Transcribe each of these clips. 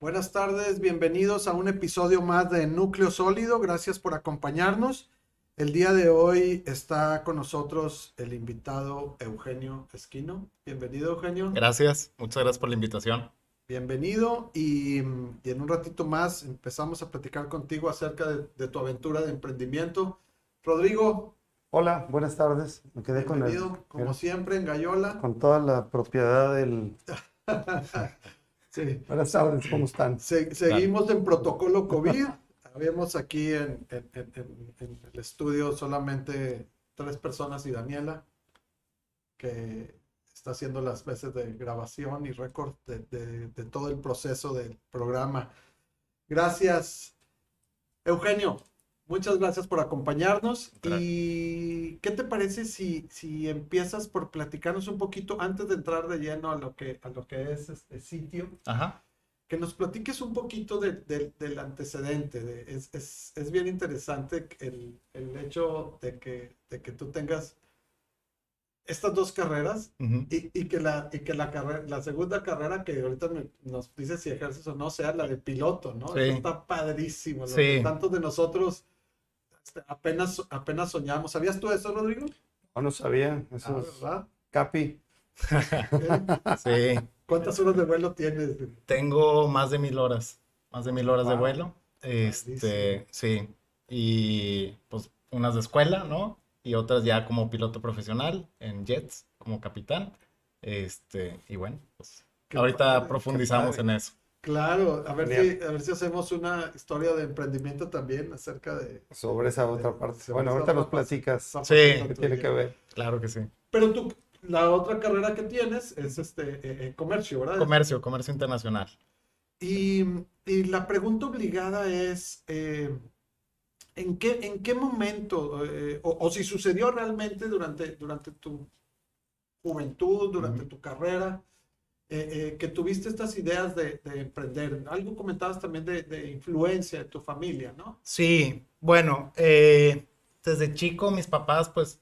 Buenas tardes, bienvenidos a un episodio más de Núcleo Sólido. Gracias por acompañarnos. El día de hoy está con nosotros el invitado Eugenio Esquino. Bienvenido, Eugenio. Gracias, muchas gracias por la invitación. Bienvenido y, y en un ratito más empezamos a platicar contigo acerca de, de tu aventura de emprendimiento. Rodrigo, Hola, buenas tardes. Me quedé con el, bienvenido, como siempre, en Gallola. con toda la propiedad del. Sí. Buenas tardes, ¿cómo están? Se- seguimos en protocolo COVID. Habíamos aquí en, en- en- en- en el estudio solamente tres personas y Daniela, que está haciendo las veces de grabación y récord de, de- de todo el proceso del programa. Gracias, Eugenio. Muchas gracias por acompañarnos. Gracias. ¿Y qué te parece si, si empiezas por platicarnos un poquito antes de entrar de lleno a lo que, a lo que es este sitio? Ajá. que nos platiques un poquito de- de- del antecedente. de- es, es- es bien interesante el, el hecho de que, de que tú tengas estas dos carreras ujú. y, y que, la, y que la, carrera, la segunda carrera que ahorita me- nos dices si ejerces o no sea la de piloto, ¿no? Sí. Eso está padrísimo. Sí. tantos de nosotros apenas, apenas soñamos. ¿Sabías tú eso, Rodrigo? No, no sabía. Ah, Eso es ¿verdad? Capi. Sí, ¿Cuántas horas de vuelo tienes? tengo más de mil horas, más de mil horas de vuelo. Este, sí, y pues unas de escuela, ¿no? Y otras ya como piloto profesional en jets, como capitán. Este, y bueno, pues Qué ahorita padre, profundizamos en eso. Claro, a ver, Genial. si, a ver si hacemos una historia de emprendimiento también acerca de... Sobre esa otra parte. Bueno, ahorita nos platicas Sí. tuya. tiene que ver. Claro que sí. Pero tú, la otra carrera que tienes es este eh, eh, comercio, ¿verdad? Comercio, comercio internacional. Y, y la pregunta obligada es, eh, ¿en qué, en qué momento, eh, o, o si sucedió realmente durante, durante tu juventud, durante tu carrera, eh, eh, que tuviste estas ideas de, de emprender? Algo comentabas también de, de influencia de tu familia, ¿no? Sí, bueno, eh, desde chico mis papás, pues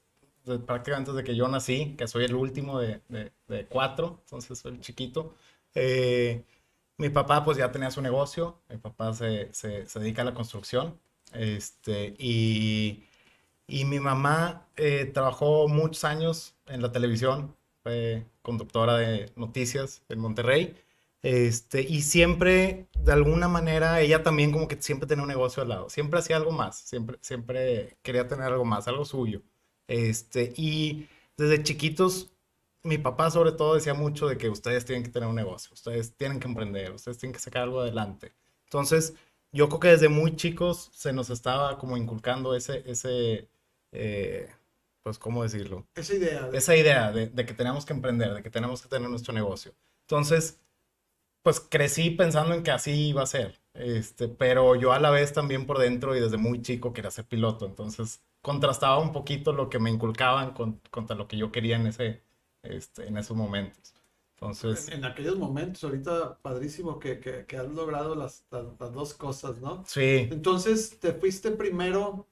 prácticamente desde que yo nací, que soy el último de, de- de cuatro, entonces soy el chiquito, eh, mi papá pues ya tenía su negocio, mi papá se, se- se dedica a la construcción, este, y, y mi mamá eh, trabajó muchos años en la televisión, conductora de noticias en Monterrey. Este, y siempre, de alguna manera, ella también como que siempre tenía un negocio al lado, siempre hacía algo más, siempre, siempre quería tener algo más, algo suyo. Este, y desde chiquitos, mi papá sobre todo decía mucho de que ustedes tienen que tener un negocio, ustedes tienen que emprender, ustedes tienen que sacar algo adelante. Entonces, yo creo que desde muy chicos se nos estaba como inculcando ese, ese, eh, pues, ¿cómo decirlo? Esa idea. de- esa idea de, de que tenemos que emprender, de que tenemos que tener nuestro negocio. Entonces, pues crecí pensando en que así iba a ser, este, pero yo a la vez también por dentro y desde muy chico quería ser piloto, entonces contrastaba un poquito lo que me inculcaban con- contra lo que yo quería en ese, este, en esos momentos. Entonces, En, en aquellos momentos, ahorita padrísimo que, que, que has logrado las, las, las dos cosas, ¿no? sí, Entonces, te fuiste primero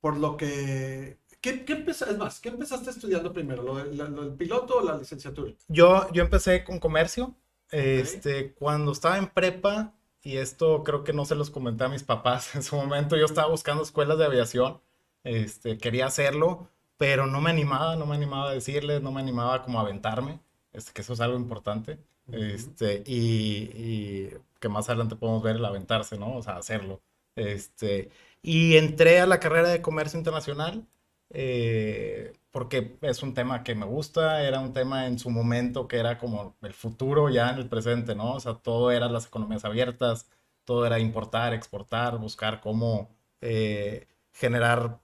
por lo que... ¿Qué, qué empeza- es más, ¿qué empezaste estudiando primero? ¿Lo, lo del piloto o la licenciatura? Yo, yo empecé con comercio, este, cuando estaba en prepa, y esto creo que no se los comenté a mis papás en su momento, yo estaba buscando escuelas de aviación, este, quería hacerlo, pero no me animaba, no me animaba a decirles, no me animaba como a aventarme, este, que eso es algo importante, este, y, y que más adelante podemos ver el aventarse, ¿no? O sea, hacerlo, este, y entré a la carrera de comercio internacional, eh, porque es un tema que me gusta, era un tema en su momento que era como el futuro ya en el presente, ¿no? O sea, todo era las economías abiertas, todo era importar, exportar, buscar cómo eh, generar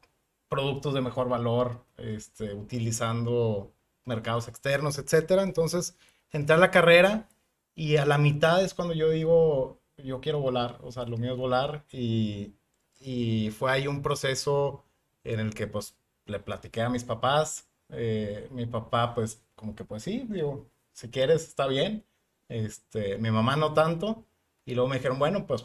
productos de mejor valor, este, utilizando mercados externos, etcétera. Entonces, entré a la carrera y a la mitad es cuando yo digo, yo quiero volar, o sea, lo mío es volar y, y fue ahí un proceso en el que pues le platiqué a mis papás, eh, mi papá pues como que pues sí, digo, si quieres está bien, este, mi mamá no tanto, y luego me dijeron, bueno, pues,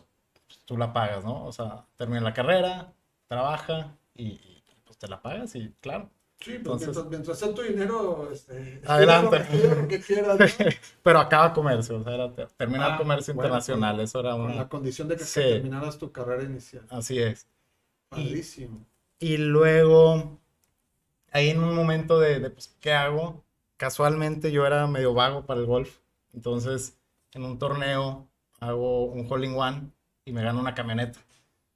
pues, tú la pagas, ¿no? O sea, termina la carrera, trabaja y, y, pues te la pagas y claro. Sí, pues Entonces- mientras, mientras sea tu dinero, este, Adelante. lo- que quieras, ¿no? Pero acaba comercio, o sea, era terminar Ah, comercio bueno, internacional, eso era Con una... la condición de que Sí. terminaras tu carrera inicial. Así es. Padrísimo. Y luego, ahí en un momento de, de, pues, ¿qué hago? Casualmente yo era medio vago para el golf. Entonces, en un torneo hago un hole in one y me gano una camioneta.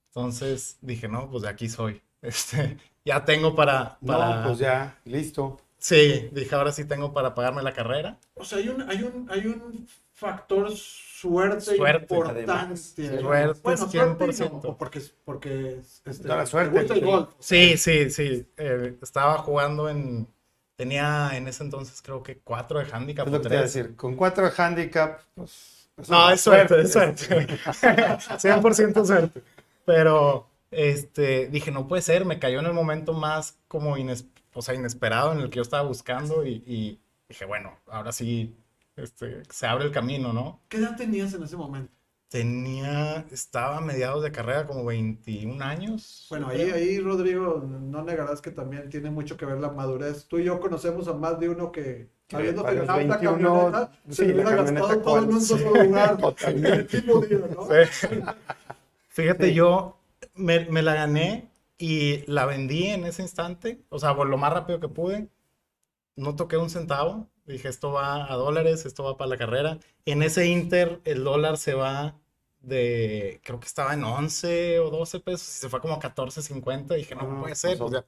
Entonces dije, no, pues de aquí soy. Este, ya tengo para, para... No, pues ya, listo. Sí, dije, ahora sí tengo para pagarme la carrera. O sea, hay un, hay un, hay un factor suerte, Suerte, importante. Suerte, bueno, suerte y no, 100%. porque, porque este, la suerte, te gusta el sí. golf. Sí, sí, sí. eh, estaba jugando en... Tenía en ese entonces creo que cuatro de handicap Es lo que te decir. Con cuatro de handicap, pues. No, es suerte, es suerte. 100% suerte. Pero, este, dije, no puede ser, me cayó en el momento más como ines- o sea, inesperado en el que yo estaba buscando y, y dije, bueno, ahora sí, este, se abre el camino, ¿no? ¿Qué edad tenías en ese momento? Tenía, estaba a mediados de carrera como 21 años. Bueno, ahí, creo. ahí, Rodrigo, no negarás que también tiene mucho que ver la madurez. Tú y yo conocemos a más de uno que, para los ganado la 21, camioneta, sí, se hubiera camioneta gastado todo en un solo lugar. totalmente. El mismo día, ¿no? Sí. Fíjate, Sí. yo me, me la gané y la vendí en ese instante, o sea, por lo más rápido que pude. No toqué un centavo. Dije, esto va a dólares, esto va para la carrera. En ese inter, el dólar se va de, creo que estaba en 11 o 12 pesos y se fue como a 14.50. Dije, no Ah, puede ser. pues, o sea,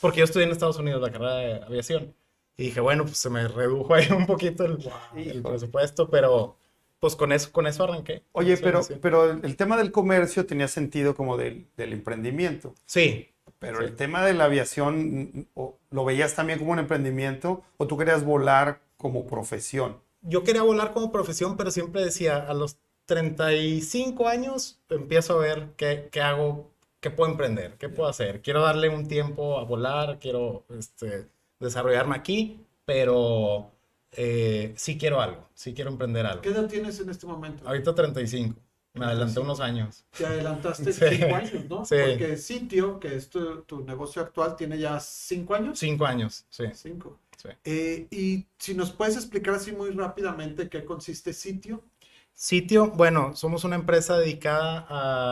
porque yo estudié en Estados Unidos la carrera de aviación. Y dije, bueno, pues se me redujo ahí un poquito el, el Híjole. presupuesto, pero pues con eso, con eso arranqué. Oye, pero, pero el, el tema del comercio tenía sentido como del, del emprendimiento. Sí, Pero Sí. el tema de la aviación, ¿lo veías también como un emprendimiento o tú querías volar como profesión? yo quería volar como profesión, pero siempre decía, a los 35 años empiezo a ver qué, qué hago, qué puedo emprender, qué puedo hacer. Quiero darle un tiempo a volar, quiero este, desarrollarme aquí, pero eh, sí quiero algo, sí quiero emprender algo. ¿Qué edad tienes en este momento? Ahorita 35, me adelanté 35. unos años. Te adelantaste Sí. cinco años, ¿no? Sí. Porque Sitio, que es tu, tu negocio actual, tiene ya cinco años. 5 años, sí. Cinco. sí. Eh, y si nos puedes explicar así muy rápidamente qué consiste Sitio. Sitio, bueno, somos una empresa dedicada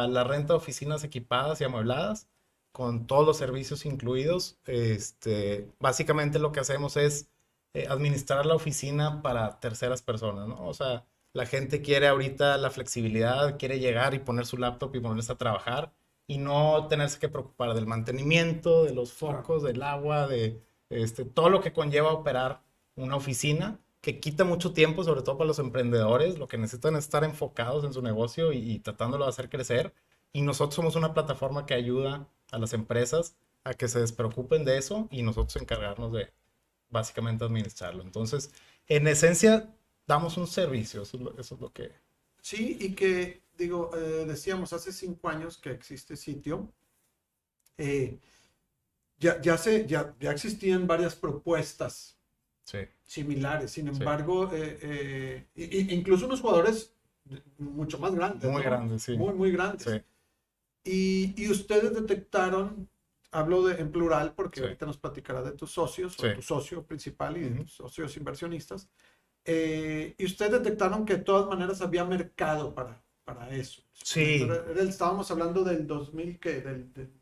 a la renta de oficinas equipadas y amuebladas, con todos los servicios incluidos. Este, básicamente lo que hacemos es eh, administrar la oficina para terceras personas, ¿no? O sea, la gente quiere ahorita la flexibilidad, quiere llegar y poner su laptop y ponerse a trabajar y no tenerse que preocupar del mantenimiento, de los focos, del agua, de este, todo lo que conlleva operar una oficina que quita mucho tiempo, sobre todo para los emprendedores, lo que necesitan es estar enfocados en su negocio y, y tratándolo de hacer crecer. Y nosotros somos una plataforma que ayuda a las empresas a que se despreocupen de eso y nosotros encargarnos de básicamente administrarlo. Entonces, en esencia, damos un servicio, eso es lo, eso es lo que... Sí, y que, digo, eh, decíamos, hace cinco años que existe Sitio. eh, ya, ya, se, ya, ya existían varias propuestas Sí, similares. Sin Sí. embargo, eh, eh, i- incluso unos jugadores mucho más grandes. muy ¿no? grande, sí. Muy, muy grandes. Sí, Y, y ustedes detectaron, hablo de, en plural porque Sí. ahorita nos platicará de tus socios, Sí. o tu socio principal y de Ujú. tus socios inversionistas. Eh, y ustedes detectaron que de todas maneras había mercado para, para eso. Sí. Estábamos hablando del 2000, ¿qué? Del, del-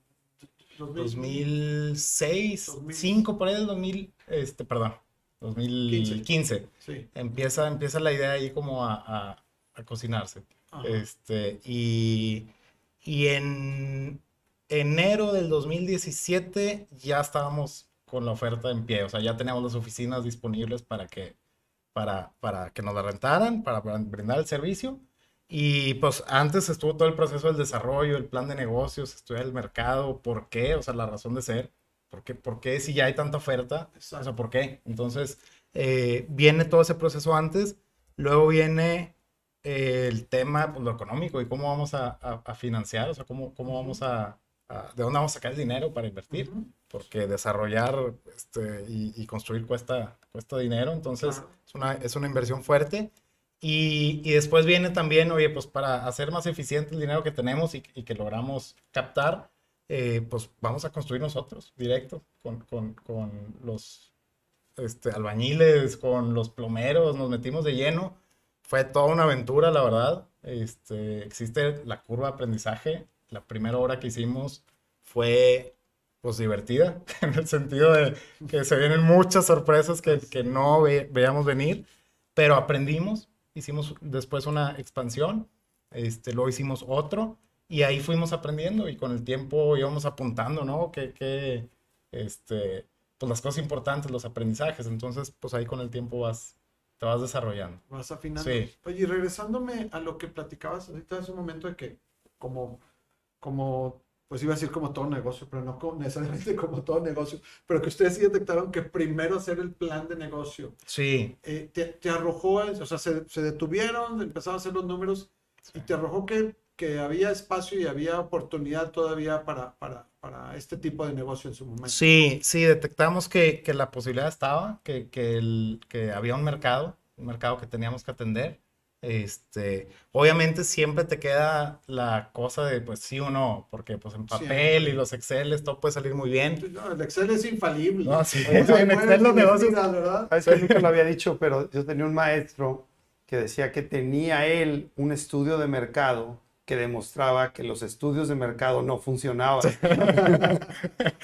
2000, 2006, 2000. 2005, por ahí del 2000, este, perdón, 2015. Sí. Empieza, empieza la idea ahí como a, a- a cocinarse. Ajá. Este, y, y en enero del 2017 ya estábamos con la oferta en pie, o sea, ya teníamos las oficinas disponibles para que, para, para que nos la rentaran, para brindar el servicio. Y pues antes estuvo todo el proceso del desarrollo, el plan de negocios, estudiar el mercado, por qué, o sea, la razón de ser, por qué, por qué si ya hay tanta oferta, o sea, ¿por qué? Entonces, eh, viene todo ese proceso antes, luego viene eh, el tema, pues, lo económico y cómo vamos a, a- a financiar, o sea, cómo, cómo vamos a, a- de dónde vamos a sacar el dinero para invertir, porque desarrollar este, y, y construir cuesta, cuesta dinero, entonces Claro. es una, es una inversión fuerte. Y, y después viene también, oye, pues para hacer más eficiente el dinero que tenemos y, y que logramos captar, eh, pues vamos a construir nosotros, directo, con, con, con los este, albañiles, con los plomeros, nos metimos de lleno. Fue toda una aventura, la verdad. Este, existe la curva de aprendizaje. La primera hora que hicimos fue pues divertida, en el sentido de que se vienen muchas sorpresas que, que no ve, veíamos venir, pero aprendimos, hicimos después una expansión, este, luego hicimos otro, y ahí fuimos aprendiendo y con el tiempo íbamos apuntando, ¿no? Que, que este, pues las cosas importantes, los aprendizajes, entonces pues ahí con el tiempo vas, te vas desarrollando. Vas afinando. Sí. Oye, y regresándome a lo que platicabas ahorita hace un momento de que como, como pues iba a decir como todo negocio, pero no como- necesariamente como todo negocio, pero que ustedes sí detectaron que primero hacer el plan de negocio Sí, eh, te, te arrojó, o sea, se, se detuvieron, empezaron a hacer los números y te arrojó que, que había espacio y había oportunidad todavía para, para, para este tipo de negocio en su momento. Sí, sí, detectamos que, que la posibilidad estaba, que, que, el- que había un mercado, un mercado que teníamos que atender. Este, obviamente siempre te queda la cosa de pues sí o no, porque pues en papel y los Exceles todo puede salir muy bien. No, el Excel es infalible. No, sí, O sea, en Excel los negocios- ¿verdad? Que nunca lo había dicho, pero yo tenía un maestro que decía que tenía él un estudio de mercado que demostraba que los estudios de mercado no funcionaban.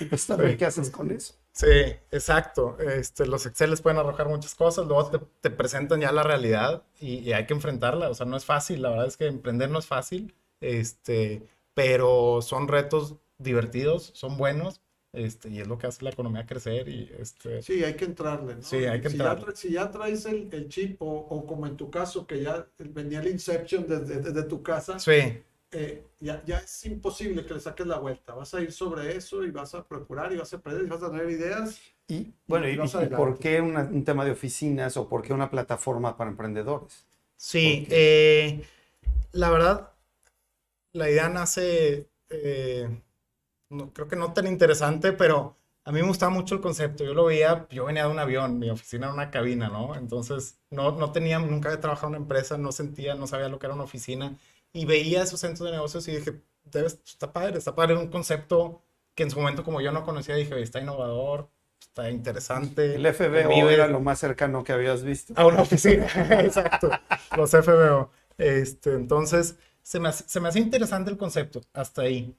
Pues, ¿sabes ¿Qué haces con eso? Sí, exacto. Este, los Exceles pueden arrojar muchas cosas, luego te, te presentan ya la realidad y, y hay que enfrentarla. O sea, no es fácil, la verdad es que emprender no es fácil, este, pero son retos divertidos, son buenos, este, y es lo que hace la economía crecer y este, Sí, hay que entrarle, ¿no? Sí, hay que si ya, entrarle. si ya traes el, el chip, o, o como en tu caso, que ya venía el Inception desde, desde tu casa, sí, eh, ya, ya es imposible que le saques la vuelta. Vas a ir sobre eso y vas a procurar y vas a aprender y vas a tener ideas. Y bueno, ¿y, y adelante. por qué una- un tema de oficinas o por qué una plataforma para emprendedores? sí. Eh, la verdad, la idea nace, eh, no, creo que no tan interesante, pero a mí me gustaba mucho el concepto. Yo lo veía, yo venía de un avión, mi oficina era una cabina, ¿no? Entonces, no, no tenía, nunca había trabajado en una empresa, no sentía, no sabía lo que era una oficina. Y veía esos centros de negocios y dije, debes, está padre, está padre, un concepto que en su momento como yo no conocía, dije, está innovador, está interesante. El FBO era lo más cercano que habías visto. a una oficina, exacto, los FBO. Este, entonces, se me, hace- se me hacía interesante el concepto, hasta ahí.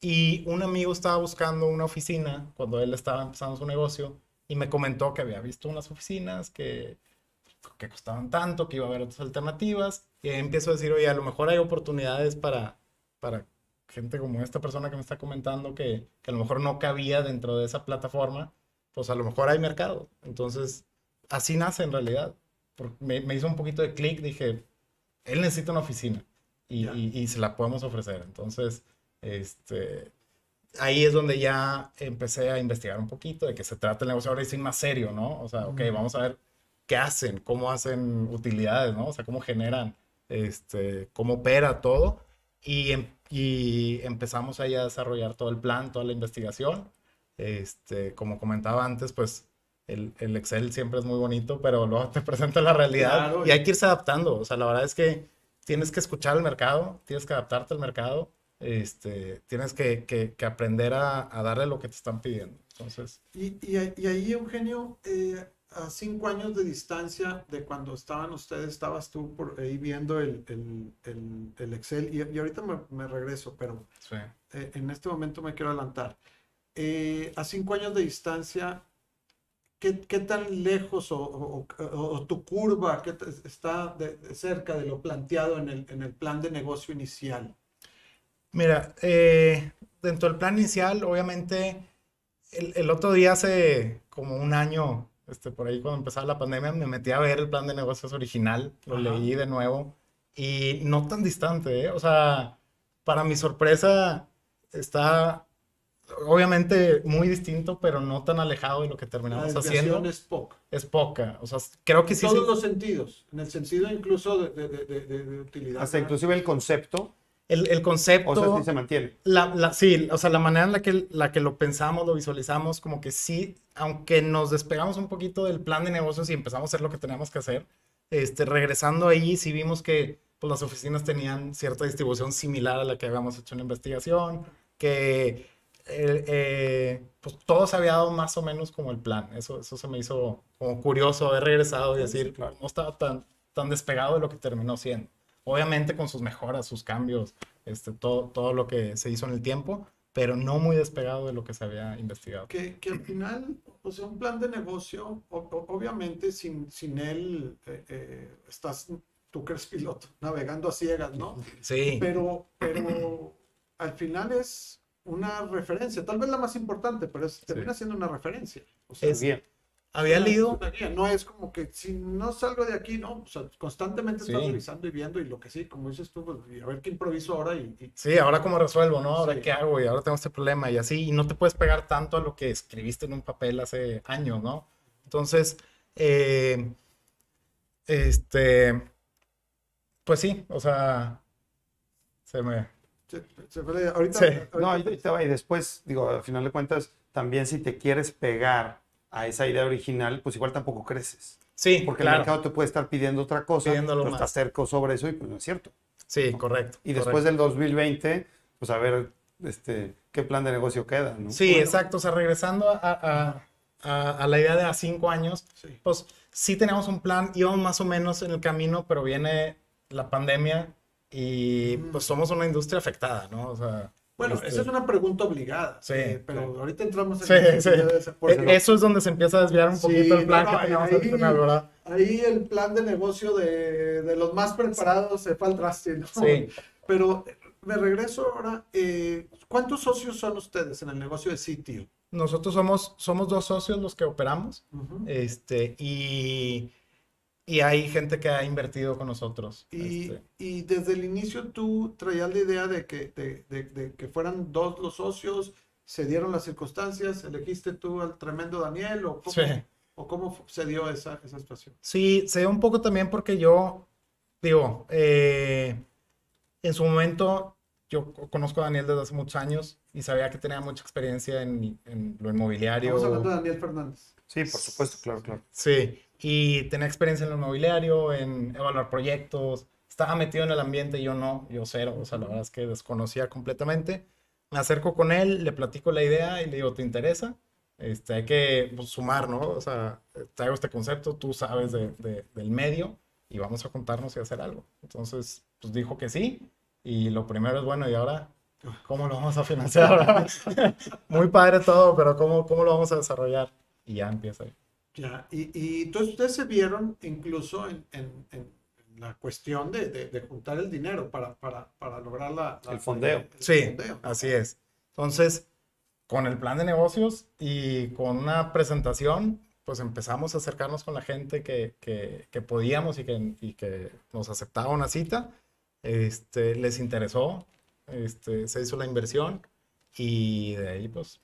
Y un amigo estaba buscando una oficina cuando él estaba empezando su negocio y me comentó que había visto unas oficinas que, que costaban tanto, que iba a haber otras alternativas. Y ahí empiezo a decir, oye, a lo mejor hay oportunidades para, para gente como esta persona que me está comentando que, que a lo mejor no cabía dentro de esa plataforma, pues a lo mejor hay mercado. Entonces, así nace en realidad. Me, me hizo un poquito de clic, dije, él necesita una oficina y, Ya. y- y se la podemos ofrecer. Entonces, este, ahí es donde ya empecé a investigar un poquito de qué se trata el negocio ahora sí más serio, ¿no? O sea, ok, Ujú. vamos a ver qué hacen, cómo hacen utilidades, ¿no? O sea, cómo generan, este, cómo opera todo. Y, em- y empezamos ahí a desarrollar todo el plan, toda la investigación. Este, como comentaba antes, pues el, el Excel siempre es muy bonito, pero luego te presenta la realidad Claro. y hay que irse adaptando. O sea, la verdad es que tienes que escuchar el mercado, tienes que adaptarte al mercado, este, tienes que, que- que aprender a, a darle lo que te están pidiendo. Entonces, Y, y, ahí- y ahí, Eugenio, eh, a cinco años de distancia de cuando estaban ustedes, estabas tú por ahí viendo el, el, el- el Excel, y, y ahorita me, me regreso, pero sí. eh, en este momento me quiero adelantar. Eh, a cinco años de distancia, ¿qué, qué tan lejos o, o- o- tu curva qué te- está de- de cerca de lo planteado en el, en el plan de negocio inicial? Mira, eh, dentro del plan inicial, obviamente, el, el otro día, hace como un año, este, por ahí cuando empezaba la pandemia, me metí a ver el plan de negocios original, lo Ajá. leí de nuevo y no tan distante, ¿eh? O sea, para mi sorpresa, está obviamente muy distinto, pero no tan alejado de lo que La terminamos desviación haciendo. es poca. Es poca, o sea, creo que En sí. todos sí- los sentidos, en el sentido incluso de, de- de- de- de- de utilidad. Hasta inclusive el concepto, El, el concepto. o sea, sí se mantiene. La, la- sí, o sea, la manera en la que, la que lo pensamos, lo visualizamos, como que sí, aunque nos despegamos un poquito del plan de negocios y empezamos a hacer lo que teníamos que hacer, este, regresando ahí sí vimos que pues, las oficinas tenían cierta distribución similar a la que habíamos hecho en la investigación, que eh, eh, pues todo se había dado más o menos como el plan. Eso, eso se me hizo como curioso haber regresado y decir, no estaba tan, tan despegado de lo que terminó siendo. Obviamente con sus mejoras, sus cambios, este, todo, todo lo que se hizo en el tiempo, pero no muy despegado de lo que se había investigado. Que, que al final, o sea, un plan de negocio, o- o- obviamente sin, sin él eh, eh, estás, tú que eres piloto, navegando a ciegas, ¿no? Sí, Pero, pero al final es una referencia, tal vez la más importante, pero es, termina siendo una referencia. O sea, Es- Bien. Había leído, No es como que si no salgo de aquí, no, o sea, constantemente estás Sí. revisando y viendo y lo que sí, como dices tú, pues, y a ver qué improviso ahora y, y- sí, ahora cómo resuelvo, ¿no? Ahora Sí. qué hago y ahora tengo este problema y así, y no te puedes pegar tanto a lo que escribiste en un papel hace años, ¿no? Entonces, eh, este, pues sí, o sea, se me... se- se fue ahorita, Sí. ahorita- No, y después, digo, al final de cuentas, también si te quieres pegar a esa idea original, pues igual tampoco creces. Sí, Porque el claro. mercado te puede estar pidiendo otra cosa, Pidiéndolo tú más. estás sobre eso y pues no es cierto. Sí, correcto. Y después correcto. del 2020, pues a ver este, qué plan de negocio queda, ¿no? Sí, Bueno. exacto. O sea, regresando a, a- a- a la idea de a cinco años, sí. pues sí teníamos un plan, íbamos más o menos en el camino, pero viene la pandemia y pues somos una industria afectada, ¿no? O sea, Bueno, este, esa es una pregunta obligada. Sí, eh, pero sí. ahorita entramos en Sí, sí. de ese- porque eso es donde se empieza a desviar un Sí, poquito el plan no, que teníamos ahí- al final, ¿verdad? Ahí el plan de negocio de, de los más preparados se fue al traste, ¿no? Sí. Pero eh, me regreso ahora. eh, ¿Cuántos socios son ustedes en el negocio de sitio? Nosotros somos, somos dos socios los que operamos, este, y, y hay gente que ha invertido con nosotros. Y, este. y desde el inicio tú traías la idea de que, de, de- de que fueran dos los socios, se dieron las circunstancias, elegiste tú al tremendo Daniel o cómo, Sí. o cómo se dio esa, esa situación. Sí, se dio un poco también porque yo, digo, eh, en su momento yo co- conozco a Daniel desde hace muchos años y sabía que tenía mucha experiencia en, en lo inmobiliario. Estamos hablando de Daniel Fernández. Sí, por supuesto, claro, claro. Sí, y tenía experiencia en lo inmobiliario, en evaluar proyectos, estaba metido en el ambiente, yo no, yo cero, o sea, la verdad es que desconocía completamente. Me acerco con él, le platico la idea y le digo, ¿te interesa? Este, hay que pues, sumar, ¿no? O sea, traigo este concepto, tú sabes de- de- del medio y vamos a juntarnos y hacer algo. Entonces, pues dijo que sí y lo primero es, bueno, ¿y ahora cómo lo vamos a financiar? Muy padre todo, pero ¿cómo, cómo lo vamos a desarrollar? Y ya empieza ahí. Ya, y, y entonces ustedes se vieron incluso en, en- en la cuestión de, de- de juntar el dinero para, para, para lograr la, la- El fondeo. Sí, fondeo. así es. Entonces, con el plan de negocios y con una presentación, pues empezamos a acercarnos con la gente que, que, que podíamos y que, y que nos aceptaba una cita. Este, les interesó, este, se hizo la inversión y de ahí, pues,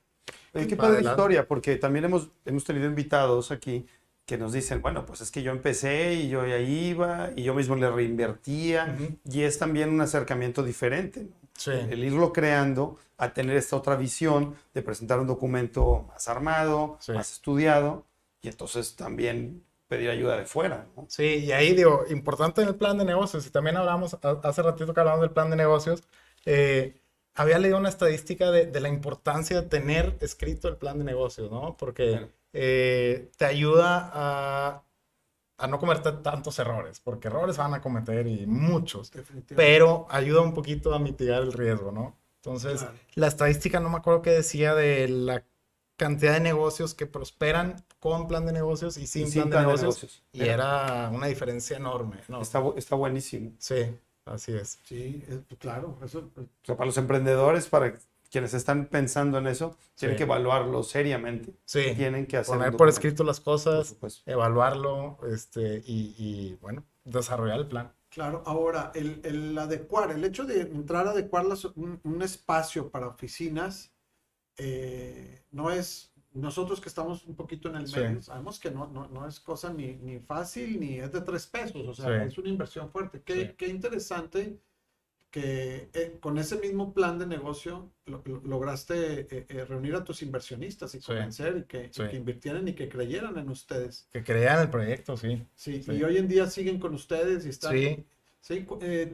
Oye, qué padre adelante. historia, porque también hemos, hemos tenido invitados aquí que nos dicen, bueno, pues es que yo empecé y yo ya iba y yo mismo le reinvertía Ujú. y es también un acercamiento diferente, ¿no? sí, El irlo creando a tener esta otra visión de presentar un documento más armado, Sí. más estudiado y entonces también pedir ayuda de fuera, ¿no? Sí, y ahí digo, importante en el plan de negocios, y también hablamos, ha- hace ratito que hablamos del plan de negocios, eh, había leído una estadística de, de la importancia de tener escrito el plan de negocios, ¿no? Porque Claro. eh, te ayuda a, a no cometer tantos errores, porque errores van a cometer y muchos, pero ayuda un poquito a mitigar el riesgo, ¿no? Entonces, Claro. la estadística no me acuerdo qué decía de la cantidad de negocios que prosperan con plan de negocios y sin, Y sin plan, plan de de negocios. negocios. Y Mira. era una diferencia enorme, ¿no? Está, está buenísimo. Sí, así es. Sí, es- claro, eso O sea, para los emprendedores, para quienes están pensando en eso, tienen Sí. que evaluarlo seriamente. Sí, Tienen que hacer poner por escrito las cosas, evaluarlo, este, y, y, bueno, desarrollar el plan. Claro, ahora, el, el adecuar, el hecho de entrar a adecuar las- un, un espacio para oficinas, eh, no es, nosotros que estamos un poquito en el Sí. medio, sabemos que no, no, no es cosa ni, ni fácil ni es de tres pesos, o sea, Sí. es una inversión fuerte. Qué, Sí. qué interesante que eh, con ese mismo plan de negocio lo- lo- lograste eh, eh, reunir a tus inversionistas y convencer y que, y Sí. que invirtieran y que creyeran en ustedes. Que crean el proyecto, sí. Sí, y hoy en día siguen con ustedes y están... Sí, eh,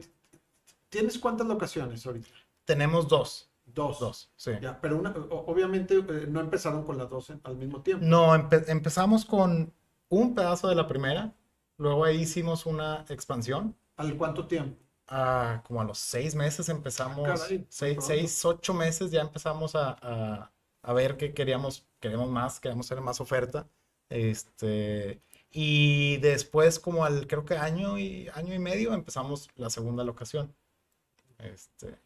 ¿Tienes cuántas locaciones ahorita? tenemos dos. Dos. Dos, sí. Ya, pero una, obviamente eh, no empezaron con las dos al mismo tiempo. No, empe- empezamos con un pedazo de la primera, luego ahí hicimos una expansión. ¿Al cuánto tiempo? Ah, como a los seis meses empezamos, Caray, seis, seis, ocho meses ya empezamos a, a- a ver que queríamos, queríamos más, queríamos hacer más oferta. Este, y después como al, creo que año y, año y medio empezamos la segunda locación. Este,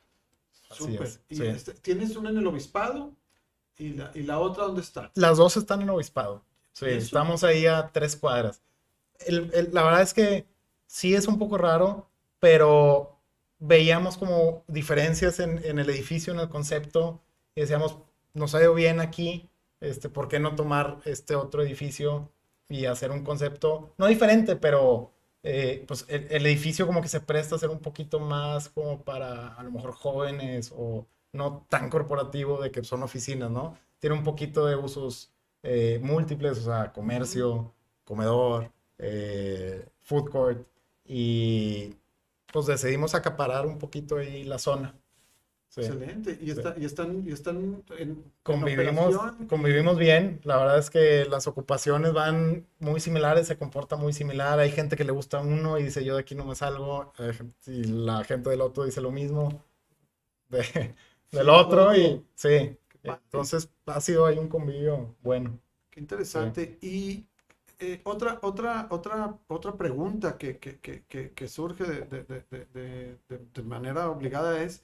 Súper. sí. este, tienes una en el obispado y la, y la otra ¿dónde está? Las dos están en Obispado. Sí, ¿Y eso? estamos ahí a tres cuadras. El- el- la verdad es que sí es un poco raro, pero veíamos como diferencias en, en el edificio, en el concepto, y decíamos, nos ha ido bien aquí, este, ¿por qué no tomar este otro edificio y hacer un concepto, no diferente, pero eh, pues el, edificio como que se presta a ser un poquito más como para a lo mejor jóvenes o no tan corporativo de que son oficinas, ¿no? Tiene un poquito de usos eh, múltiples, o sea, comercio, comedor, eh, food court, y pues decidimos acaparar un poquito ahí la zona. Sí. Excelente. Y, está, y están, y están en, en Convivimos, operación. convivimos bien, la verdad es que las ocupaciones van muy similares, se comporta muy similar, hay gente que le gusta uno y dice yo de aquí no me salgo, eh, y la gente del otro dice lo mismo de- del Sí, otro y sí, entonces ha sido ahí un convivio bueno. Qué interesante. Y eh, otra, otra, otra, otra pregunta que, que, que, que, surge de- de- de manera obligada es,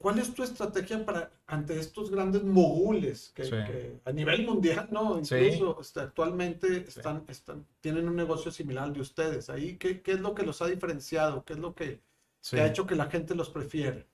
¿cuál es tu estrategia para ante estos grandes mogules que, Sí. que a nivel mundial, no? Sí. Incluso este, actualmente están, están, tienen un negocio similar al de ustedes. Ahí, ¿qué, qué es lo que los ha diferenciado? ¿Qué es lo que, Sí. que ha hecho que la gente los prefiere?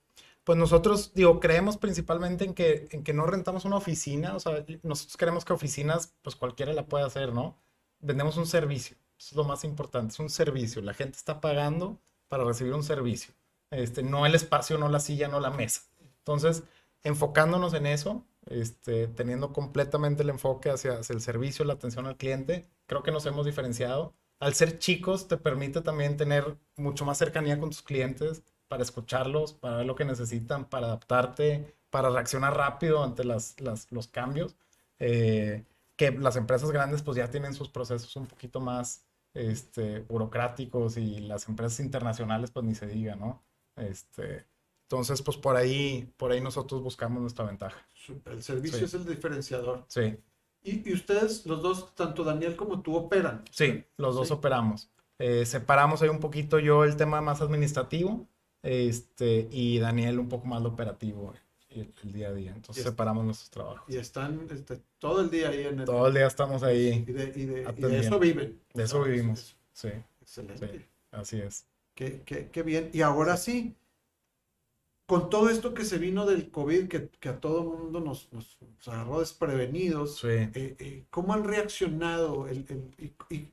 Pues nosotros, digo, creemos principalmente en que, en que no rentamos una oficina, o sea, nosotros creemos que oficinas, pues cualquiera la puede hacer, ¿no? Vendemos un servicio, eso es lo más importante, es un servicio, la gente está pagando para recibir un servicio, este, no el espacio, no la silla, no la mesa. Entonces, enfocándonos en eso, este, teniendo completamente el enfoque hacia, hacia el servicio, la atención al cliente, creo que nos hemos diferenciado. Al ser chicos, te permite también tener mucho más cercanía con tus clientes, para escucharlos, para ver lo que necesitan, para adaptarte, para reaccionar rápido ante las, las- los cambios. eh, que las empresas grandes pues ya tienen sus procesos un poquito más este, burocráticos y las empresas internacionales pues ni se diga, ¿no? Este, entonces pues por ahí, por ahí nosotros buscamos nuestra ventaja. El servicio Sí. es el diferenciador. Sí, Y, y ustedes, los dos, tanto Daniel como tú, operan. sí, los dos Sí. operamos. Eh, separamos ahí un poquito yo el tema más administrativo este, y Daniel un poco más lo operativo el, el día a día. Entonces Y separamos nuestros trabajos. Y están este, todo el día ahí en el... Todo el día estamos Y ahí. de, y de- y de atendiendo. eso viven. De eso Ah, vivimos. Sí, Excelente. sí, así es. Qué, qué- qué bien. Y ahora sí, con todo esto que se vino del COVID, que, que a todo mundo nos, nos- nos agarró desprevenidos, Sí. eh, eh, ¿cómo han reaccionado el, el- y, y-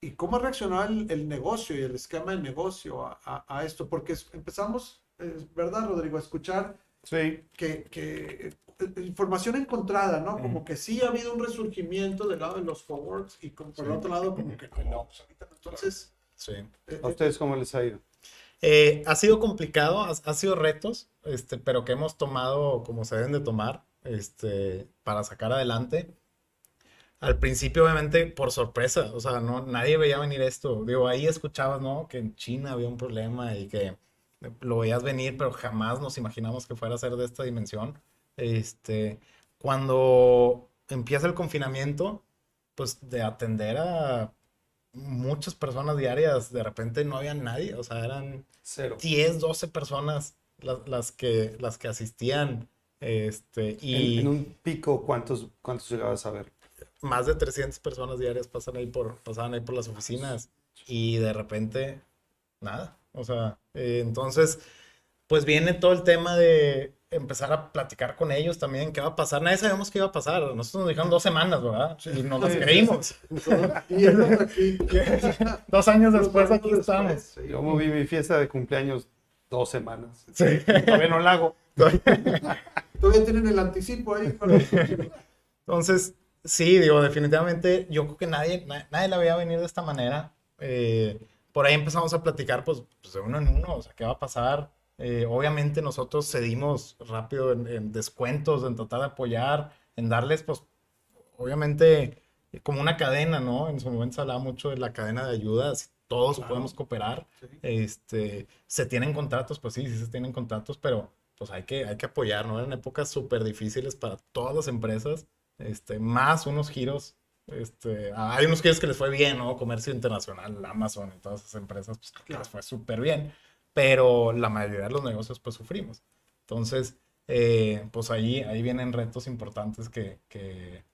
y cómo ha reaccionado el, el negocio y el esquema de negocio a, a- a esto? Porque empezamos, eh, ¿verdad, Rodrigo? A escuchar Sí, que, que eh, información encontrada, ¿no? Como que sí ha habido un resurgimiento del lado de los forwards y como por el Sí. otro lado como que no, pues ahorita no. Entonces, Sí. ¿a ustedes cómo les ha ido? Eh, ha sido complicado, ha, ha sido retos, este, pero que hemos tomado como se deben de tomar este, para sacar adelante. Al principio, obviamente, por sorpresa, o sea, no, nadie veía venir esto. Digo, ahí escuchabas, ¿no? Que en China había un problema y que lo veías venir, pero jamás nos imaginamos que fuera a ser de esta dimensión. Este, cuando empieza el confinamiento, pues de atender a muchas personas diarias, de repente no había nadie, o sea, eran Cero. 10, 12 personas las, las que, las que asistían, este, y En, en un pico, ¿cuántos, cuántos llegabas a ver? más de 300 personas diarias pasan ahí por, pasaban ahí por las oficinas y de repente nada, o sea, eh, entonces, pues viene todo el tema de empezar a platicar con ellos también, qué va a pasar, nadie sabíamos qué iba a pasar, nosotros nos dijeron dos semanas, ¿verdad? Y nos las Sí. creímos. aquí. Dos años después aquí estamos. Yo moví mi fiesta de cumpleaños dos semanas. Sí. Todavía no la hago. Todavía tienen el anticipo ahí. para- Entonces, sí, digo, definitivamente yo creo que nadie, na- nadie la veía venir de esta manera. Eh, por ahí empezamos a platicar, pues, pues, de uno en uno, o sea, ¿qué va a pasar? Eh, obviamente nosotros cedimos rápido en, en descuentos, en tratar de apoyar, en darles, pues, obviamente como una cadena, ¿no? En su momento se hablaba mucho de la cadena de ayudas, todos Claro. podemos cooperar. Sí. Este, se tienen contratos, pues sí, sí se tienen contratos, pero pues hay que, hay que apoyar, ¿no? Eran épocas súper difíciles para todas las empresas, este, más unos giros, este, hay unos giros que les fue bien, ¿no? Comercio internacional, Amazon y todas esas empresas, pues que Claro. les fue súper bien, pero la mayoría de los negocios, pues sufrimos. Entonces, eh, pues ahí, ahí vienen retos importantes que, que,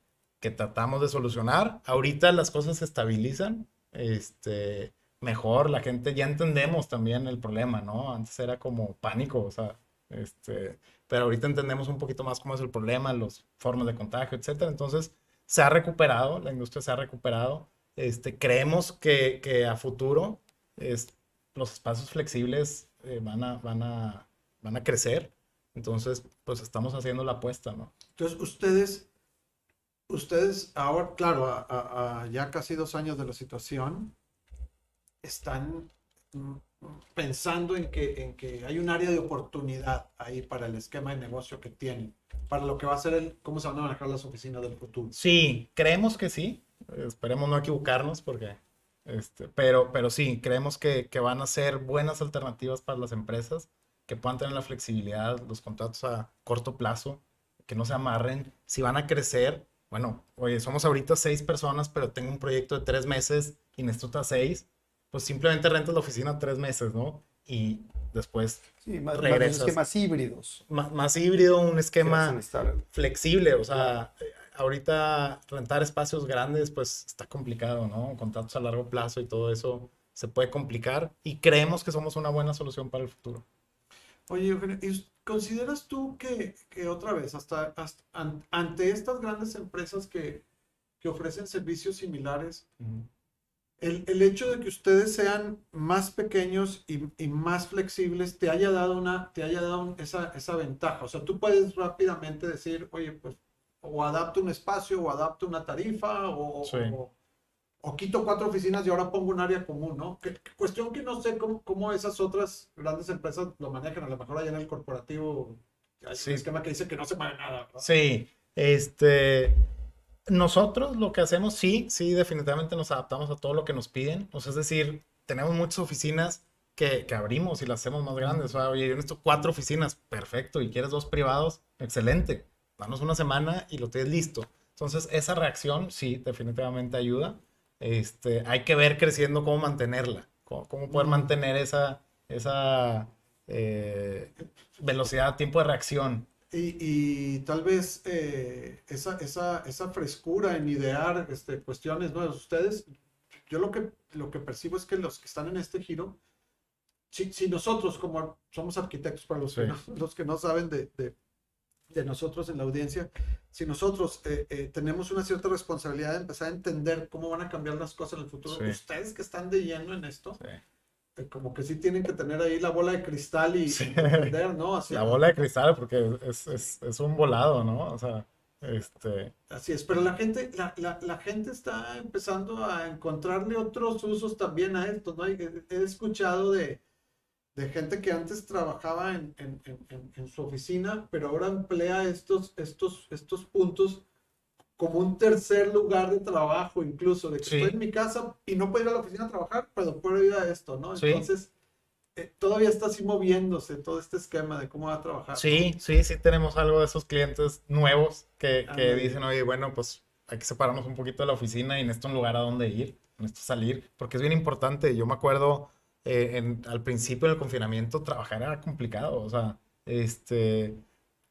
que tratamos de solucionar. Ahorita las cosas se estabilizan, este, mejor, la gente ya entendemos también el problema, ¿no? Antes era como pánico, o sea, este, pero ahorita entendemos un poquito más cómo es el problema, las formas de contagio, etcétera. Entonces, se ha recuperado, la industria se ha recuperado. Este, creemos que, que a futuro es, los espacios flexibles eh, van a, van a, van a crecer. Entonces, pues estamos haciendo la apuesta, ¿no? Entonces, ustedes, ustedes ahora, claro, a, a- a ya casi dos años de la situación, están mm, pensando en que, en que hay un área de oportunidad ahí para el esquema de negocio que tienen, para lo que va a ser el, cómo se van a manejar las oficinas del futuro. Sí, creemos que sí. Esperemos no equivocarnos porque, este, pero, pero sí, creemos que, que van a ser buenas alternativas para las empresas, que puedan tener la flexibilidad, los contratos a corto plazo, que no se amarren. Si van a crecer, bueno, oye, somos ahorita seis personas, pero tengo un proyecto de tres meses y necesito otras seis, pues simplemente rentas la oficina tres meses, ¿no? Y después Sí, más, más Regresas. esquemas híbridos. ma- más, híbrido, un esquema flexible, o sea, ahorita rentar espacios grandes pues está complicado, ¿no? Contratos a largo plazo y todo eso se puede complicar y creemos que somos una buena solución para el futuro. Oye, Eugenio, ¿y ¿consideras tú que, que otra vez, hasta, hasta an- ante estas grandes empresas que, que ofrecen servicios similares, el, el hecho de que ustedes sean más pequeños y, y más flexibles te haya dado una, te haya dado un- esa, esa ventaja? O sea, tú puedes rápidamente decir, oye, pues, o adapto un espacio, o adapto una tarifa, o, Sí. o- o quito cuatro oficinas y ahora pongo un área común, ¿no? Que, que cuestión que no sé cómo, cómo esas otras grandes empresas lo manejan, a lo mejor allá en el corporativo hay Sí. un esquema que dice que no se mueve nada. ¿verdad? Sí, este, nosotros lo que hacemos, sí, sí, definitivamente nos adaptamos a todo lo que nos piden. O sea, es decir, tenemos muchas oficinas que, que abrimos y las hacemos más grandes. O sea, oye, yo necesito cuatro oficinas, perfecto. Y quieres dos privados, excelente. Danos una semana y lo tienes listo. Entonces, esa reacción, sí, definitivamente ayuda. Este, hay que ver creciendo cómo mantenerla, cómo, cómo poder mantener esa, esa eh, velocidad, tiempo de reacción. Y, y tal vez eh, esa, esa, esa frescura en idear este, cuestiones nuevas. Ustedes, yo lo que, lo que percibo es que los que están en este giro, si, si nosotros como somos arquitectos, para los, que, Sí. no, los que no saben de, de, de nosotros en la audiencia, si nosotros eh, eh, tenemos una cierta responsabilidad de empezar a entender cómo van a cambiar las cosas en el futuro, Sí. ustedes que están de lleno en esto, Sí. eh, como que sí tienen que tener ahí la bola de cristal y, Sí. y entender, ¿no? Hacia- La bola de cristal, porque es, es, es un volado, ¿no? O sea, este, Así es, pero la gente, la, la, la gente está empezando a encontrarle otros usos también a esto, ¿no? He, he escuchado de, de gente que antes trabajaba en, en, en- su oficina, pero ahora emplea estos, estos, estos puntos como un tercer lugar de trabajo, incluso, de que Sí. estoy en mi casa y no puedo ir a la oficina a trabajar, pero puedo ir a esto, ¿no? Sí. Entonces, eh, todavía está así moviéndose todo este esquema de cómo va a trabajar. ¿no? sí, sí, sí tenemos algo de esos clientes nuevos que, que dicen, oye, bueno, pues hay que separarnos un poquito de la oficina y necesito un lugar a donde ir, necesito salir, porque es bien importante. Yo me acuerdo eh, en- al principio del confinamiento trabajar era complicado, o sea, este,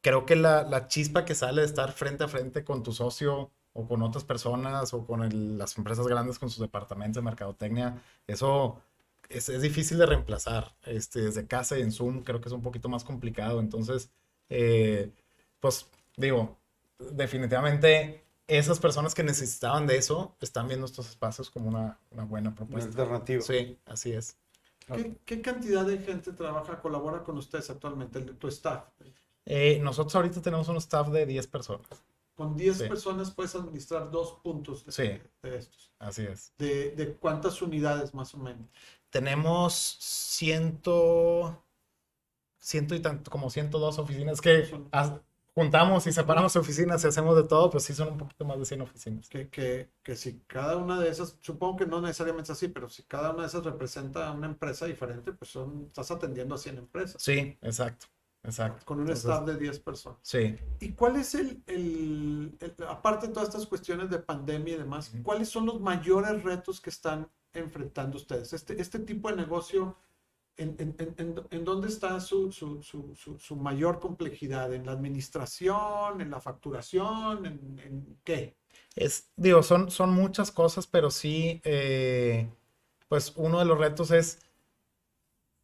creo que la, la chispa que sale de estar frente a frente con tu socio o con otras personas o con el- las empresas grandes con sus departamentos de mercadotecnia, eso es, es difícil de reemplazar. Este, desde casa y en Zoom creo que es un poquito más complicado. Entonces, eh, pues digo, definitivamente esas personas que necesitaban de eso están viendo estos espacios como una, una buena Una propuesta. alternativa. Sí, así es. ¿Qué, qué cantidad de gente trabaja, colabora con ustedes actualmente, el- tu staff? Eh, nosotros ahorita tenemos un staff de 10 personas. Con 10 Sí. personas puedes administrar dos puntos de, Sí. de estos. Así es. De, de cuántas unidades más o menos? Tenemos 100, ciento y tanto, como 102 oficinas que juntamos y separamos oficinas y hacemos de todo, pues sí son un poquito más de 100 oficinas. Que, que, que si cada una de esas, supongo que no necesariamente es así, pero si cada una de esas representa una empresa diferente, pues son, estás atendiendo a 100 empresas. Sí, exacto. Exacto. Con un staff de 10 personas. Sí. ¿Y cuál es el, el, aparte de todas estas cuestiones de pandemia y demás, cuáles son los mayores retos que están enfrentando ustedes? Este, este tipo de negocio en, en, en, dónde está su, su, su, su, mayor complejidad? ¿En la administración? ¿En la facturación? ¿En, qué? Es, digo, son, son muchas cosas, pero sí, eh, pues uno de los retos es,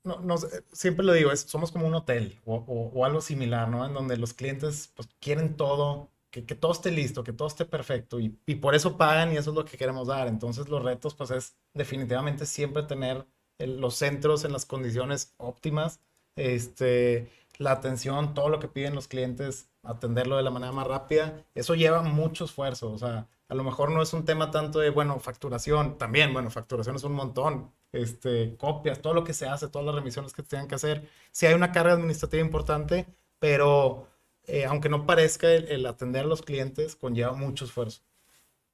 no, no, siempre lo digo, es, somos como un hotel o, o, algo similar, ¿no? En donde los clientes pues, quieren todo, que, que todo esté listo, que todo esté perfecto y, y por eso pagan y eso es lo que queremos dar. Entonces los retos pues es definitivamente siempre tener los centros en las condiciones óptimas, este, la atención, todo lo que piden los clientes, atenderlo de la manera más rápida, eso lleva mucho esfuerzo, o sea, a lo mejor no es un tema tanto de, bueno, facturación, también, bueno, facturación es un montón, este, copias, todo lo que se hace, todas las remisiones que tengan que hacer, sí hay una carga administrativa importante, pero eh, aunque no parezca, el, atender a los clientes conlleva mucho esfuerzo.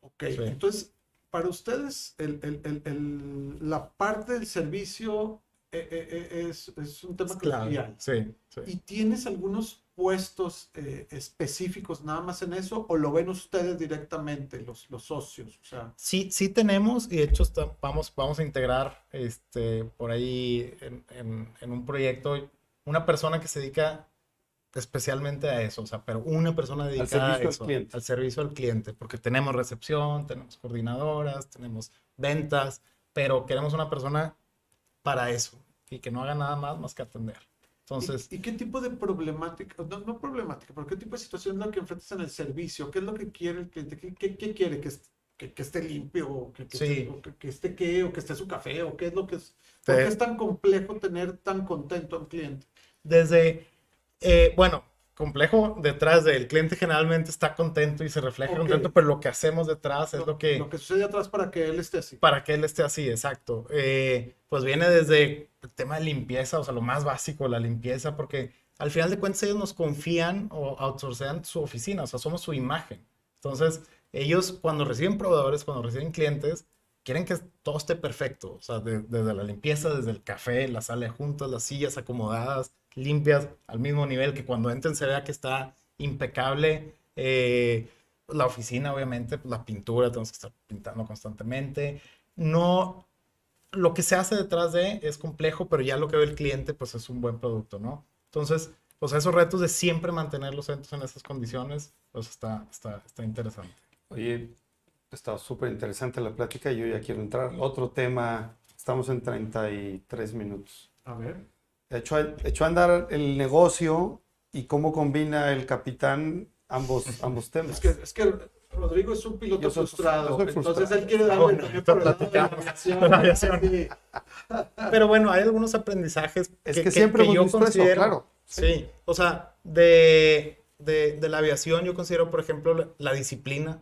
Ok, entonces para ustedes la parte del servicio eh, eh, eh, es, un tema crucial. Sí, ¿Y tienes algunos puestos específicos nada más en eso o lo ven ustedes directamente, los, los socios? Sí, sí tenemos y de hecho vamos, vamos a integrar este, por ahí en, en un proyecto una persona que se dedica especialmente a eso, o sea, pero una persona dedicada al servicio, al, al servicio al cliente, porque tenemos recepción, tenemos coordinadoras, tenemos ventas, pero queremos una persona para eso y que no haga nada más más que atender. Entonces, ¿Y, qué tipo de problemática, no, no, problemática, pero qué tipo de situación es lo que enfrentas en el servicio? ¿Qué es lo que quiere el cliente? ¿Qué, qué, quiere? ¿Que, que, que, esté limpio? ¿O que, esté, o que, esté qué? ¿O que esté su café? ¿O qué es lo que es? ¿Por qué es tan complejo tener tan contento al cliente? Desde eh, bueno, complejo detrás del cliente generalmente está contento y se refleja contento, pero lo que hacemos detrás es lo, que... Lo que sucede atrás para que él esté así. Para que él esté así, exacto. Eh, pues viene desde el tema de limpieza, o sea, lo más básico, la limpieza, porque al final de cuentas ellos nos confían o outsourcean su oficina, o sea, somos su imagen. Entonces, ellos cuando reciben proveedores, cuando reciben clientes, quieren que todo esté perfecto, o sea, desde la limpieza, desde el café, la sala juntas, las sillas acomodadas, limpias, al mismo nivel que cuando entren se vea que está impecable. Eh, la oficina, obviamente, pues, la pintura, tenemos que estar pintando constantemente. No, lo que se hace detrás de es complejo, pero ya lo que ve el cliente, pues es un buen producto, ¿no? Entonces, pues esos retos de siempre mantener los centros en esas condiciones, pues está, está, está interesante. Oye, está súper interesante la plática. Yo ya quiero entrar. Otro tema, estamos en 33 minutos. A ver hecho, hecho andar el negocio y cómo combina el capitán ambos, ambos temas. Es que, es que Rodrigo es un piloto frustrado, entonces él quiere por la aviación. Pero bueno, hay algunos aprendizajes es que, siempre que yo considero, claro. Sí. o sea, de, de, de, la aviación yo considero, por ejemplo, la, disciplina.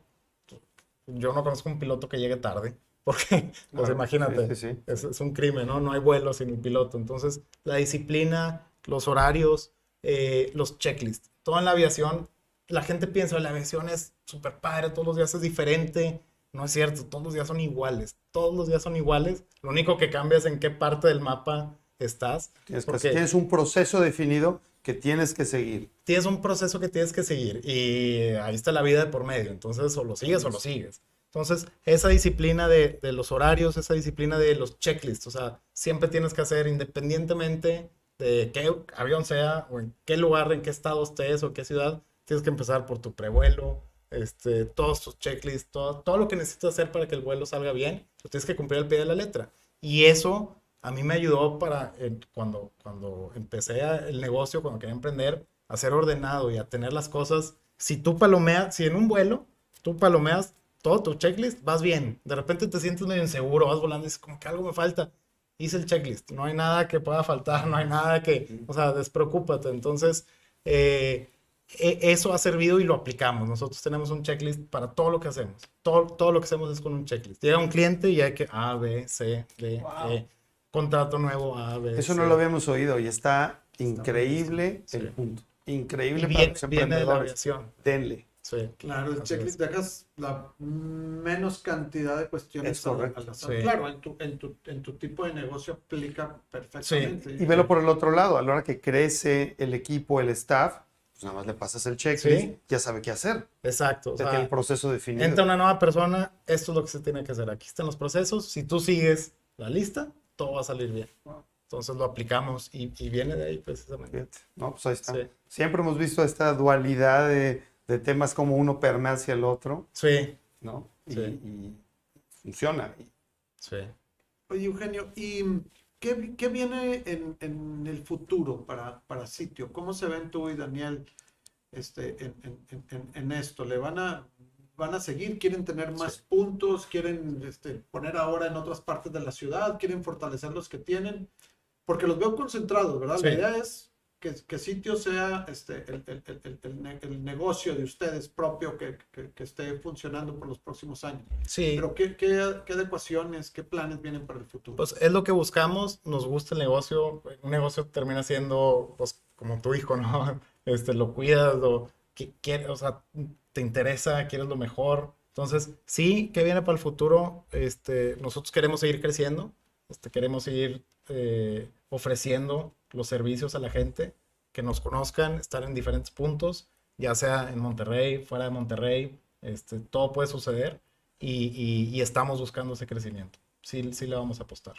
Yo no conozco un piloto que llegue tarde. Porque, pues imagínate, Es, un crimen, ¿no? No hay vuelo sin el piloto. Entonces, la disciplina, los horarios, eh, los checklists. Todo en la aviación, la gente piensa, la aviación es súper padre, todos los días es diferente. No es cierto, todos los días son iguales. Todos los días son iguales. Lo único que cambia es en qué parte del mapa estás. Tienes, porque tienes un proceso definido que tienes que seguir. Tienes un proceso que tienes que seguir y ahí está la vida de por medio. Entonces, o lo sigues o lo sigues. Entonces, esa disciplina de, los horarios, esa disciplina de los checklists, o sea, siempre tienes que hacer independientemente de qué avión sea o en qué lugar, en qué estado estés o qué ciudad, tienes que empezar por tu prevuelo, este, todos tus checklists, todo, todo lo que necesitas hacer para que el vuelo salga bien, lo tienes que cumplir al pie de la letra. Y eso a mí me ayudó para cuando, cuando empecé el negocio, cuando quería emprender, a ser ordenado y a tener las cosas. Si tú palomeas, si en un vuelo tú palomeas todo tu checklist, vas bien. De repente te sientes medio inseguro, vas volando y dices, como que algo me falta. Hice el checklist, no hay nada que pueda faltar, no hay nada que, o sea, despreocúpate. Entonces, eh, e, eso ha servido y lo aplicamos. Nosotros tenemos un checklist para todo lo que hacemos. Todo, todo lo que hacemos es con un checklist. Llega un cliente y hay que A, B, C, D, E, contrato nuevo, A, B. Eso no lo habíamos oído y está Increíble Sí. el punto. Increíble Y para viene, los viene de la. Denle. Sí. Claro, el checklist dejas la menos cantidad de cuestiones Es correcto. al. Sí. Claro, en tu, en, tu, en tu tipo de negocio aplica perfectamente. Y velo por el otro lado, a la hora que crece el equipo, el staff, pues nada más le pasas el checklist, Sí. ya sabe qué hacer. Exacto. o sea, tiene el proceso definido. entra una nueva persona, esto es lo que se tiene que hacer. Aquí están los procesos. Si tú sigues la lista, todo va a salir bien. Entonces lo aplicamos y, y viene de ahí precisamente. No, pues ahí está. Sí. Siempre hemos visto esta dualidad de, de temas como uno permea hacia el otro, Sí, ¿no? Y, Sí. y funciona. sí. Oye, Eugenio, ¿y qué, qué viene en, en el futuro para, para Sitio? ¿Cómo se ven tú y Daniel este, en, en- en- esto? ¿Le van a, van a seguir? ¿Quieren tener más Sí. puntos? ¿Quieren este, poner ahora en otras partes de la ciudad? ¿Quieren fortalecer los que tienen? Porque los veo concentrados, ¿verdad? La Sí. idea es que, que Sitio sea este, el, el- el- el- el ne- el negocio de ustedes propio que, que- que esté funcionando por los próximos años. Sí, Pero ¿qué, qué, qué adecuaciones, qué planes vienen para el futuro? pues es lo que buscamos, nos gusta el negocio, un negocio termina siendo pues como tu hijo, ¿no? Este, lo cuidas, lo que quieres, o sea, te interesa, quieres lo mejor. Entonces, sí, ¿qué viene para el futuro? Este, nosotros queremos seguir creciendo, este, queremos seguir eh, ofreciendo los servicios a la gente, que nos conozcan, estar en diferentes puntos, ya sea en Monterrey, fuera de Monterrey, este, todo puede suceder y, y- y estamos buscando ese crecimiento. Sí, sí le vamos a apostar.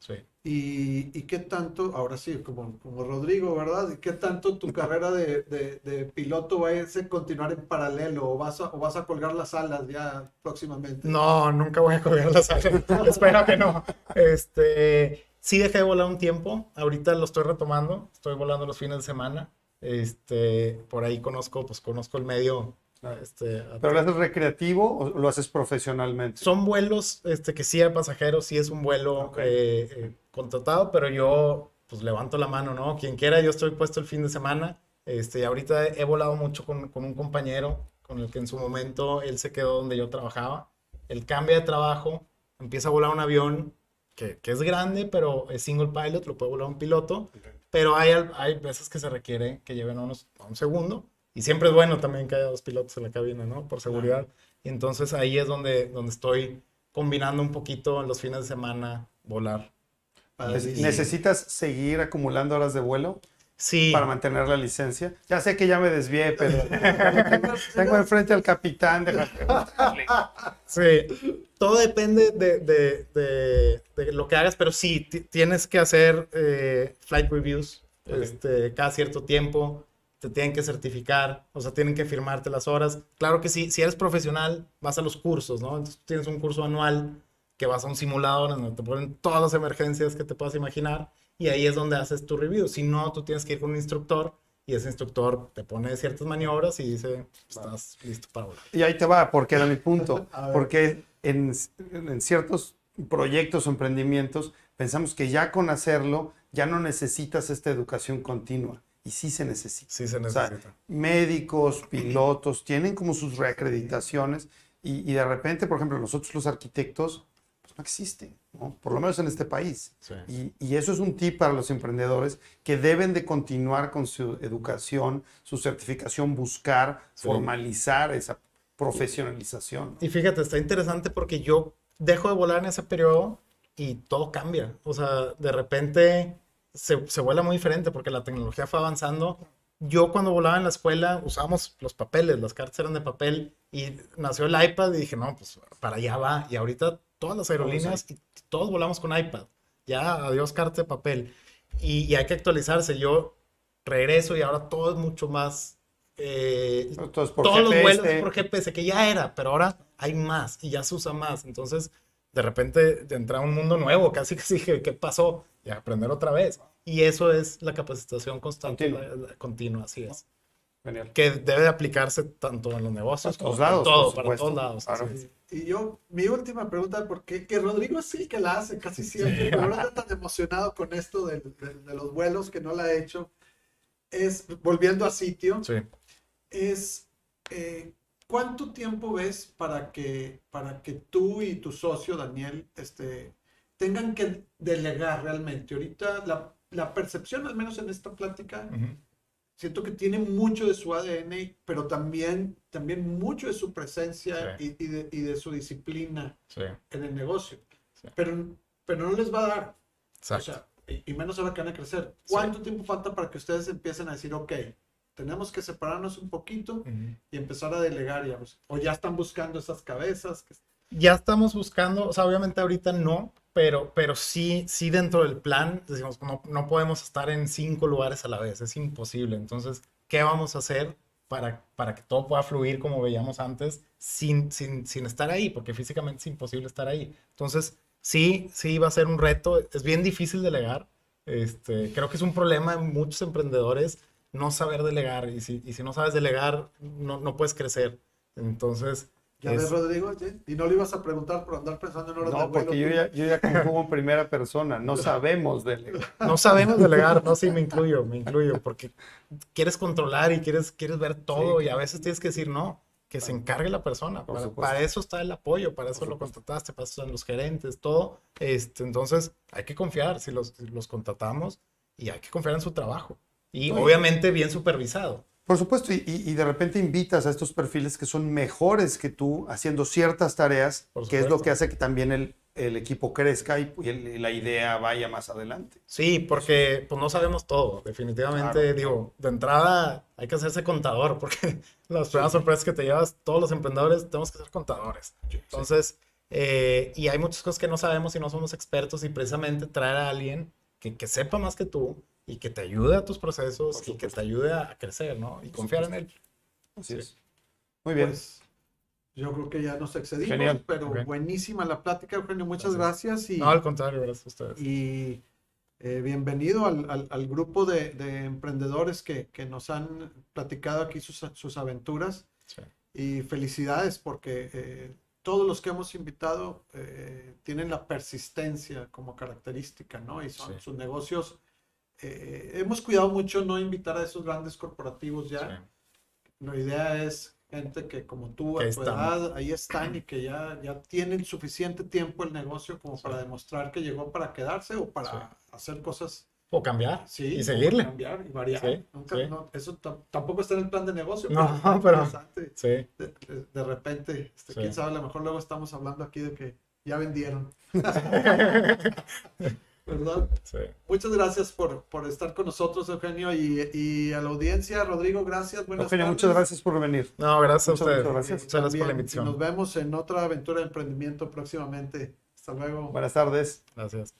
Sí. ¿Y, y qué tanto, ahora sí, como, como Rodrigo, ¿verdad? ¿Y qué tanto tu carrera de, de- de piloto va a irse- continuar en paralelo o vas, a, o vas a colgar las alas ya próximamente? No, nunca voy a colgar las alas. Espero que no. Este, sí dejé de volar un tiempo. Ahorita lo estoy retomando. Estoy volando los fines de semana. Este, por ahí conozco, pues conozco el medio. Este, ¿Pero lo haces recreativo o lo haces profesionalmente? son vuelos, este, que sí hay pasajeros, sí es un vuelo Ok. eh, eh, contratado, pero yo, pues levanto la mano, ¿no? Quien quiera, yo estoy puesto el fin de semana. Este, y ahorita he volado mucho con, con un compañero con el que en su momento él se quedó donde yo trabajaba. Él cambia de trabajo, empieza a volar un avión que, que es grande, pero es single pilot, lo puede volar un piloto. Pero hay, hay veces que se requiere que lleven a, unos, a un segundo. Y siempre es bueno también que haya dos pilotos en la cabina, ¿no? Por seguridad. Y entonces ahí es donde, donde estoy combinando un poquito en los fines de semana volar. Padrísimo. ¿Necesitas seguir acumulando horas de vuelo Sí, para mantener la licencia? Ya sé que ya me desvié, pero tengo, tengo enfrente al capitán. sí. Todo depende de, de- de- de lo que hagas, pero sí, ti- tienes que hacer eh, flight reviews este, cada cierto tiempo. Te tienen que certificar, o sea, tienen que firmarte las horas. Claro que sí, si eres profesional, vas a los cursos, ¿no? Entonces tienes un curso anual que vas a un simulador en donde te ponen todas las emergencias que te puedas imaginar y ahí es donde haces tu review. Si no, tú tienes que ir con un instructor y ese instructor te pone ciertas maniobras y dice, estás listo para volar. Y ahí te va, porque era mi punto. Porque en, en ciertos proyectos o emprendimientos pensamos que ya con hacerlo ya no necesitas esta educación continua. Y sí se necesita. Sí se O sea, necesita. médicos, pilotos, tienen como sus reacreditaciones y, y de repente, por ejemplo, nosotros los arquitectos, pues no existen, ¿no? Por lo menos en este país. Sí. Y, y eso es un tip para los emprendedores que deben de continuar con su educación, su certificación, buscar, Sí. formalizar esa profesionalización. Y fíjate, está interesante porque yo dejo de volar en ese periodo y todo cambia. O sea, de repente se, se vuela muy diferente porque la tecnología fue avanzando. Yo cuando volaba en la escuela usábamos los papeles, las cartas eran de papel y nació el iPad y dije, no, pues para allá va. Y ahorita todas las aerolíneas y todos volamos con iPad. Ya, adiós carta de papel. Y, y hay que actualizarse. Yo regreso y ahora todo es mucho más... eh, todos los GPS, vuelos por GPS, que ya era, pero ahora hay más y ya se usa más. Entonces, de repente entra un mundo nuevo, casi que dije, ¿qué pasó? Y aprender otra vez. Y eso es la capacitación constante, Continua. la- la- continua, así es. Genial. Que debe de aplicarse tanto en los negocios Para todos como lados, para todo, para todos lados. Claro. es. Y yo, mi última pregunta, porque que Rodrigo sí que la hace casi siempre, pero ahora está tan emocionado con esto de, de- de los vuelos que no la ha hecho, es, volviendo a sitio, Sí. es eh, ¿cuánto tiempo ves para que, para que tú y tu socio, Daniel, este, tengan que delegar realmente? Ahorita la la percepción, al menos en esta plática, Ujú. Siento que tiene mucho de su ADN, pero también, también mucho de su presencia Sí. y, y de, y de su disciplina Sí, en el negocio. Sí. Pero, pero no les va a dar. O exacto. sea, y, y menos ahora que van a crecer. ¿Cuánto tiempo falta para que ustedes empiecen a decir, ok, tenemos que separarnos un poquito Ujú. y empezar a delegar? Ya, o ya están buscando esas cabezas. que- Ya estamos buscando, o sea, obviamente ahorita no, pero, pero sí, sí dentro del plan, decimos, no, no podemos estar en cinco lugares a la vez, es imposible. Entonces, ¿qué vamos a hacer para, para que todo pueda fluir como veíamos antes sin, sin, sin estar ahí? Porque físicamente es imposible estar ahí. Entonces, sí, sí va a ser un reto, es bien difícil delegar. Este, creo que es un problema en muchos emprendedores no saber delegar y si, y si no sabes delegar, no, no puedes crecer. Entonces, Ya es- ves, Rodrigo, ¿sí? y no le ibas a preguntar por andar pensando en horas de No, porque yo ya, yo ya conjugo en primera persona. No sabemos delegar. No sabemos delegar, no, sí, me incluyo, me incluyo, porque quieres controlar y quieres, quieres ver todo y a veces tienes que decir no, que se encargue la persona. Para, para eso está el apoyo, para eso lo contrataste, para eso están los gerentes, todo. Este, entonces, hay que confiar si los, si los contratamos y hay que confiar en su trabajo. Y Oye. obviamente bien supervisado. Por supuesto, y, de repente invitas a estos perfiles que son mejores que tú haciendo ciertas tareas, que es lo que hace que también el, el equipo crezca y, y el- y la idea vaya más adelante. Sí, porque pues no sabemos todo, definitivamente, Claro. digo, de entrada hay que hacerse contador, porque las primeras sorpresas que te llevas, todos los emprendedores tenemos que ser contadores. Entonces, eh, y hay muchas cosas que no sabemos y no somos expertos y precisamente traer a alguien que, que sepa más que tú y que te ayude a tus procesos y que te ayude a crecer, ¿no? Y confiar en él. Así Sí. es. Muy bien. Pues, yo creo que ya nos excedimos, Genial. pero Ok. buenísima la plática, Eugenio. Muchas gracias. y, No, al contrario, gracias a ustedes. y, eh, bienvenido al, al- al grupo de, de emprendedores que, que nos han platicado aquí sus, sus aventuras. Sí. Y felicidades porque eh, todos los que hemos invitado eh, tienen la persistencia como característica, ¿no? Y son Sí. sus negocios. Eh, hemos cuidado mucho no invitar a esos grandes corporativos ya. Sí. La idea es gente que como tú, Que a tu están. edad, ahí están y que ya, ya tienen suficiente tiempo el negocio como para demostrar que llegó para quedarse o para Sí. hacer cosas O cambiar sí, y seguirle. cambiar y variar. Sí, Nunca- sí. no, eso tam- tampoco está en el plan de negocio. No, pero- interesante. Sí. De, de- repente, este, Sí. quién sabe, a lo mejor luego estamos hablando aquí de que ya vendieron. ¿Verdad? Sí. Muchas gracias por, por estar con nosotros, Eugenio, y, y a la audiencia. Rodrigo, gracias. Buenas Eugenio, tardes. muchas gracias por venir. No, gracias a Muchas, ustedes. muchas gracias. Muchas gracias por la invitación. Nos vemos en otra aventura de emprendimiento próximamente. Hasta luego. Buenas tardes. Gracias.